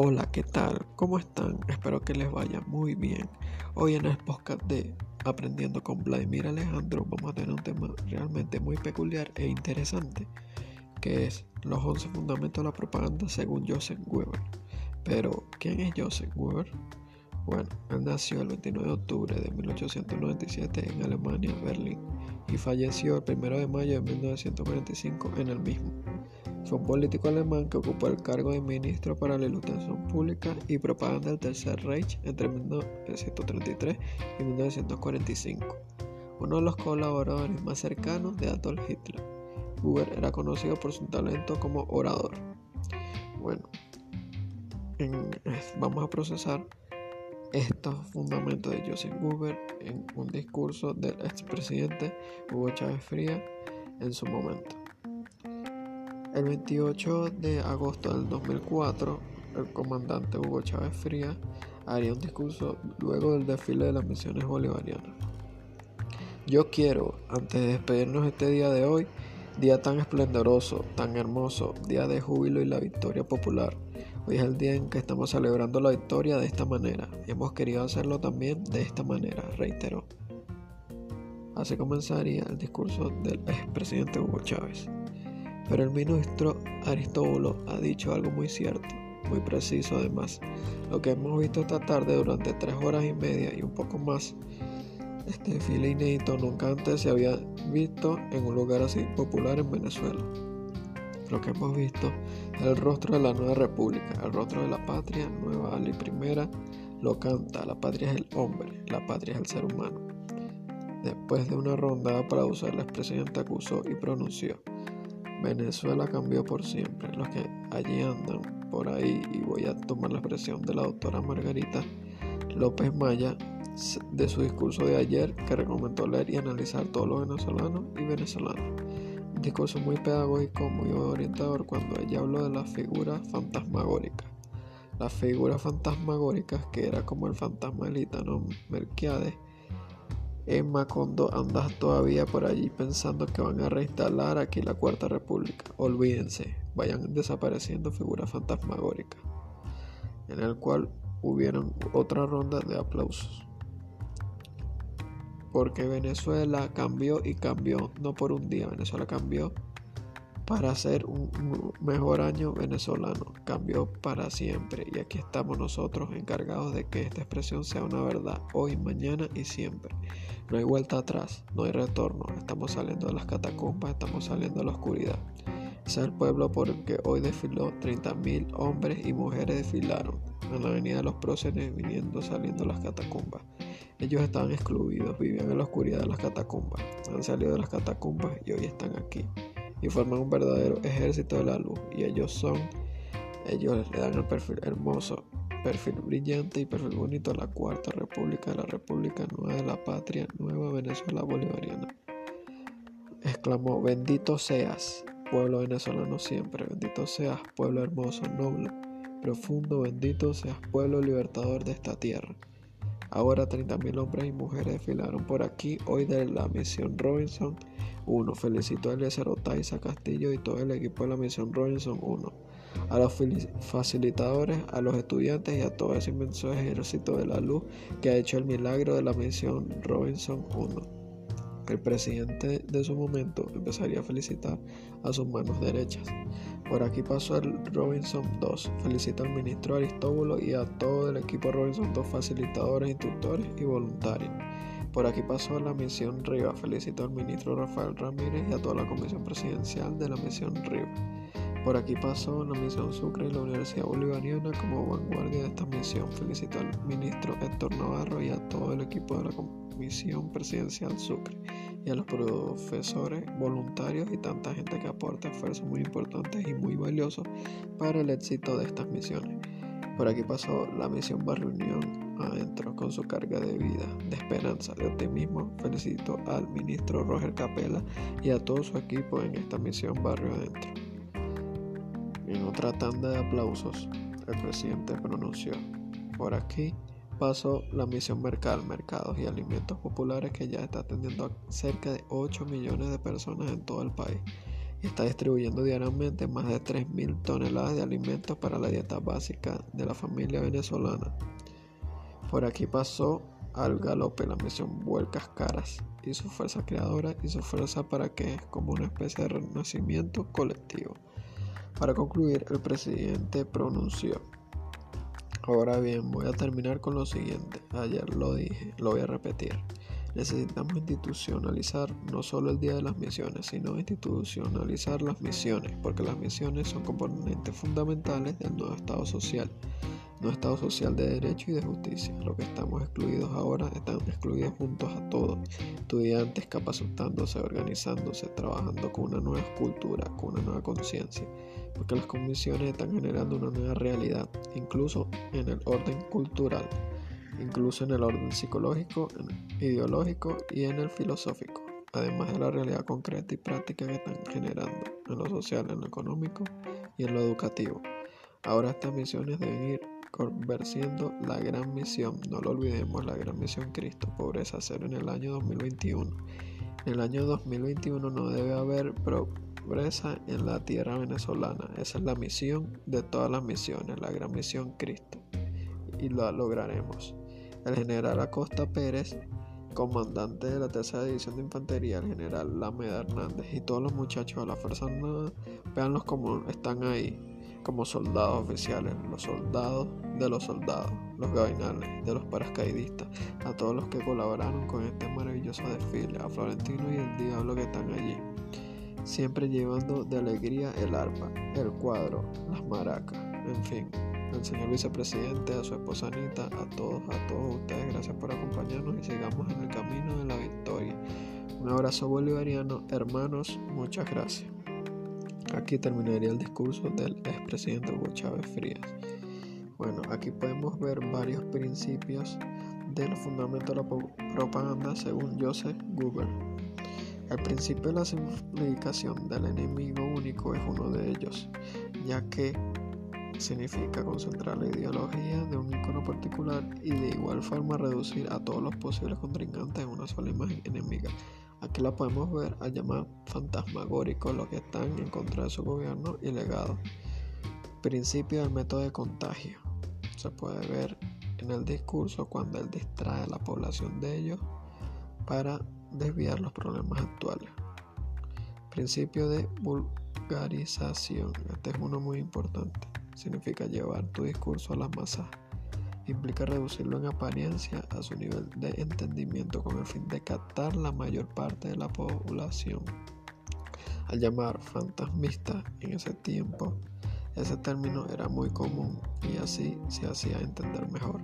Hola, ¿qué tal? ¿Cómo están? Espero que les vaya muy bien. Hoy en el podcast de Aprendiendo con Vladimir Alejandro vamos a tener un tema realmente muy peculiar e interesante, que es los 11 fundamentos de la propaganda según Joseph Weber. Pero, ¿quién es Joseph Weber? Bueno, él nació el 29 de octubre de 1897 en Alemania, Berlín, y falleció el 1 de mayo de 1945 en el mismo. Fue un político alemán que ocupó el cargo de ministro para la ilustración pública y propaganda del Tercer Reich entre 1933 y 1945, uno de los colaboradores más cercanos de Adolf Hitler. Huber era conocido por su talento como orador. Bueno, vamos a procesar estos fundamentos de Joseph Huber en un discurso del expresidente Hugo Chávez Fría en su momento. El 28 de agosto del 2004, el comandante Hugo Chávez Frías haría un discurso luego del desfile de las misiones bolivarianas. Yo quiero, antes de despedirnos este día de hoy, día tan esplendoroso, tan hermoso, día de júbilo y la victoria popular. Hoy es el día en que estamos celebrando la victoria de esta manera. Hemos querido hacerlo también de esta manera, reiteró. Así comenzaría el discurso del expresidente Hugo Chávez. Pero el ministro Aristóbulo ha dicho algo muy cierto, muy preciso además. Lo que hemos visto esta tarde durante tres horas y media y un poco más, este desfile inédito nunca antes se había visto en un lugar así popular en Venezuela. Lo que hemos visto es el rostro de la nueva república, el rostro de la patria, nueva Ali primera, lo canta, la patria es el hombre, la patria es el ser humano. Después de una ronda de aplausos, el expresidente acusó y pronunció Venezuela cambió por siempre. Los que allí andan por ahí, y voy a tomar la expresión de la doctora Margarita López Maya de su discurso de ayer, que recomendó leer y analizar todos los venezolanos y venezolanas. Un discurso muy pedagógico, muy orientador cuando ella habló de las figuras fantasmagóricas. Las figuras fantasmagóricas, que era como el fantasma del gitano Melquiades, en Macondo andas todavía por allí pensando que van a reinstalar aquí la Cuarta República. Olvídense, vayan desapareciendo figuras fantasmagóricas. En el cual hubieron otra ronda de aplausos. Porque Venezuela cambió y cambió, no por un día, Venezuela cambió para ser un mejor año venezolano. Cambió para siempre y aquí estamos nosotros encargados de que esta expresión sea una verdad hoy, mañana y siempre. No hay vuelta atrás, no hay retorno. Estamos saliendo de las catacumbas, estamos saliendo de la oscuridad. Ese es el pueblo por el que hoy desfiló 30.000 hombres y mujeres desfilaron en la avenida de los próceres viniendo, saliendo de las catacumbas. Ellos estaban excluidos, vivían en la oscuridad de las catacumbas. Han salido de las catacumbas y hoy están aquí. Y forman un verdadero ejército de la luz. Y ellos son, ellos le dan el perfil hermoso perfil brillante y perfil bonito la Cuarta República de la República Nueva de la Patria Nueva Venezuela Bolivariana. Exclamó, bendito seas, pueblo venezolano siempre, bendito seas, pueblo hermoso, noble, profundo, bendito seas, pueblo libertador de esta tierra. Ahora 30.000 hombres y mujeres desfilaron por aquí hoy de la misión Robinson 1. Felicito a Eliezer Otaiza Castillo y todo el equipo de la misión Robinson 1 a los facilitadores, a los estudiantes y a todo ese inmenso ejército de la luz que ha hecho el milagro de la misión Robinson 1. El presidente de su momento empezaría a felicitar a sus manos derechas. Por aquí pasó el Robinson 2. Felicito al ministro Aristóbulo y a todo el equipo Robinson 2, facilitadores, instructores y voluntarios. Por aquí pasó la misión Riva. Felicito al ministro Rafael Ramírez y a toda la comisión presidencial de la misión Riva. Por aquí pasó la misión Sucre y la Universidad Bolivariana como vanguardia de esta misión. Felicito al ministro Héctor Navarro y a todo el equipo de la Comisión Presidencial Sucre y a los profesores, voluntarios y tanta gente que aporta esfuerzos muy importantes y muy valiosos para el éxito de estas misiones. Por aquí pasó la misión Barrio Unión adentro con su carga de vida, de esperanza, de optimismo. Felicito al ministro Roger Capella y a todo su equipo en esta misión Barrio Adentro. En otra tanda de aplausos, el presidente pronunció, por aquí pasó la misión Mercal, Mercados y Alimentos Populares que ya está atendiendo a cerca de 8 millones de personas en todo el país. y está distribuyendo diariamente más de 3.000 toneladas de alimentos para la dieta básica de la familia venezolana. Por aquí pasó al galope la misión Vuelcas Caras y su fuerza creadora y su fuerza para que es como una especie de renacimiento colectivo. Para concluir, el presidente pronunció. Ahora bien, voy a terminar con lo siguiente. Ayer lo dije, lo voy a repetir. Necesitamos institucionalizar no solo el Día de las Misiones, sino institucionalizar las misiones, porque las misiones son componentes fundamentales del nuevo Estado social no Estado social de derecho y de justicia. Los que estamos excluidos ahora están excluidos juntos a todos, estudiantes capacitándose, organizándose, trabajando con una nueva cultura, con una nueva conciencia, porque las comisiones están generando una nueva realidad, incluso en el orden cultural, incluso en el orden psicológico, ideológico y en el filosófico además de la realidad concreta y práctica que están generando en lo social, en lo económico y en lo educativo. Ahora estas misiones deben ir convenciendo la gran misión. No lo olvidemos, la gran misión Cristo, pobreza cero en el año 2021. En el año 2021 no debe haber pobreza en la tierra venezolana. Esa es la misión de todas las misiones, la gran misión Cristo. Y lo lograremos. El general Acosta Pérez, comandante de la tercera división de infantería, el general Lameda Hernández y todos los muchachos de la Fuerza Armada, veanlos como están ahí como soldados oficiales, los soldados de los soldados, los gabinales de los paracaidistas, a todos los que colaboraron con este maravilloso desfile, a Florentino y el diablo que están allí, siempre llevando de alegría el arpa, el cuadro, las maracas, en fin. Al señor vicepresidente, a su esposa Anita, a todos, a todos ustedes, gracias por acompañarnos y sigamos en el camino de la victoria. Un abrazo bolivariano, hermanos, muchas gracias. Aquí terminaría el discurso del expresidente Hugo Chávez Frías. Bueno, aquí podemos ver varios principios del fundamento de la propaganda según Joseph Google. El principio de la simplificación del enemigo único es uno de ellos, ya que significa concentrar la ideología de un icono particular y de igual forma reducir a todos los posibles contrincantes en una sola imagen enemiga. Aquí la podemos ver al llamar fantasmagórico los que están en contra de su gobierno y legado. Principio del método de contagio. Se puede ver en el discurso cuando él distrae a la población de ellos para desviar los problemas actuales. Principio de vulgarización. Este es uno muy importante. Significa llevar tu discurso a las masas implica reducirlo en apariencia a su nivel de entendimiento con el fin de captar la mayor parte de la población. Al llamar fantasmista en ese tiempo, ese término era muy común y así se hacía entender mejor.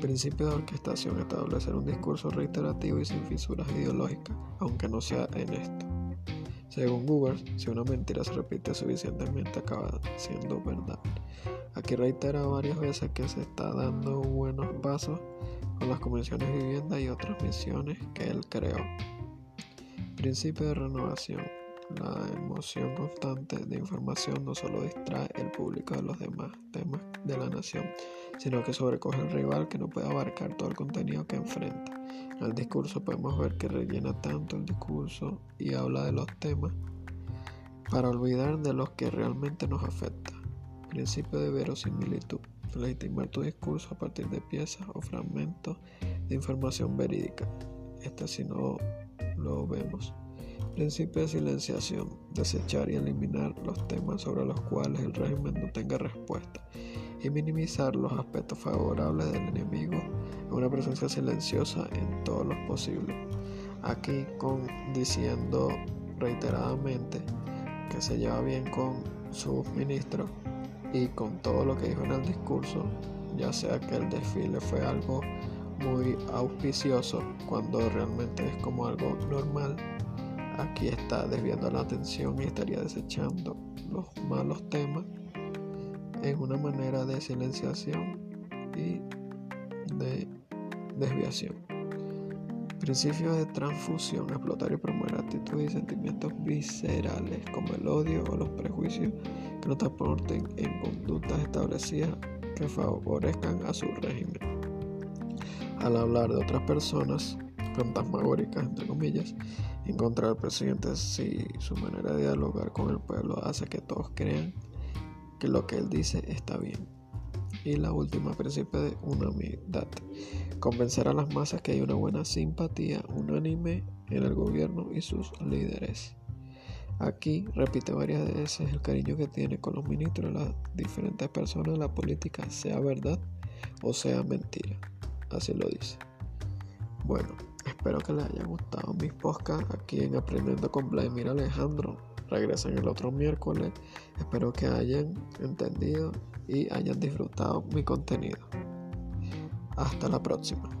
Principio de orquestación, establecer un discurso reiterativo y sin fisuras ideológicas, aunque no sea en esto. Según Google, si una mentira se repite suficientemente acaba siendo verdad. Aquí reitera varias veces que se está dando buenos pasos con las convenciones de vivienda y otras misiones que él creó. Principio de renovación. La emoción constante de información no solo distrae el público de los demás temas de la nación, sino que sobrecoge al rival que no puede abarcar todo el contenido que enfrenta. En el discurso podemos ver que rellena tanto el discurso y habla de los temas para olvidar de los que realmente nos afectan. Principio de verosimilitud. Legitimar tu discurso a partir de piezas o fragmentos de información verídica. Este si no lo vemos. Principio de silenciación. Desechar y eliminar los temas sobre los cuales el régimen no tenga respuesta y minimizar los aspectos favorables del enemigo en una presencia silenciosa en todos los posibles. Aquí con diciendo reiteradamente que se lleva bien con sus ministros y con todo lo que dijo en el discurso, ya sea que el desfile fue algo muy auspicioso cuando realmente es como algo normal, aquí está desviando la atención y estaría desechando los malos temas en una manera de silenciación y de desviación. Principio de transfusión, explotar y promover actitudes y sentimientos viscerales como el odio o los prejuicios que no transporten en conductas establecidas que favorezcan a su régimen. Al hablar de otras personas, fantasmagóricas entre comillas, encontrar al presidente si su manera de dialogar con el pueblo hace que todos crean que lo que él dice está bien. Y la última, principio de unanimidad. Convencer a las masas que hay una buena simpatía unánime en el gobierno y sus líderes. Aquí repite varias veces el cariño que tiene con los ministros las diferentes personas de la política, sea verdad o sea mentira. Así lo dice. Bueno, espero que les haya gustado mis podcasts aquí en Aprendiendo con Vladimir Alejandro. Regresan el otro miércoles. Espero que hayan entendido y hayan disfrutado mi contenido. Hasta la próxima.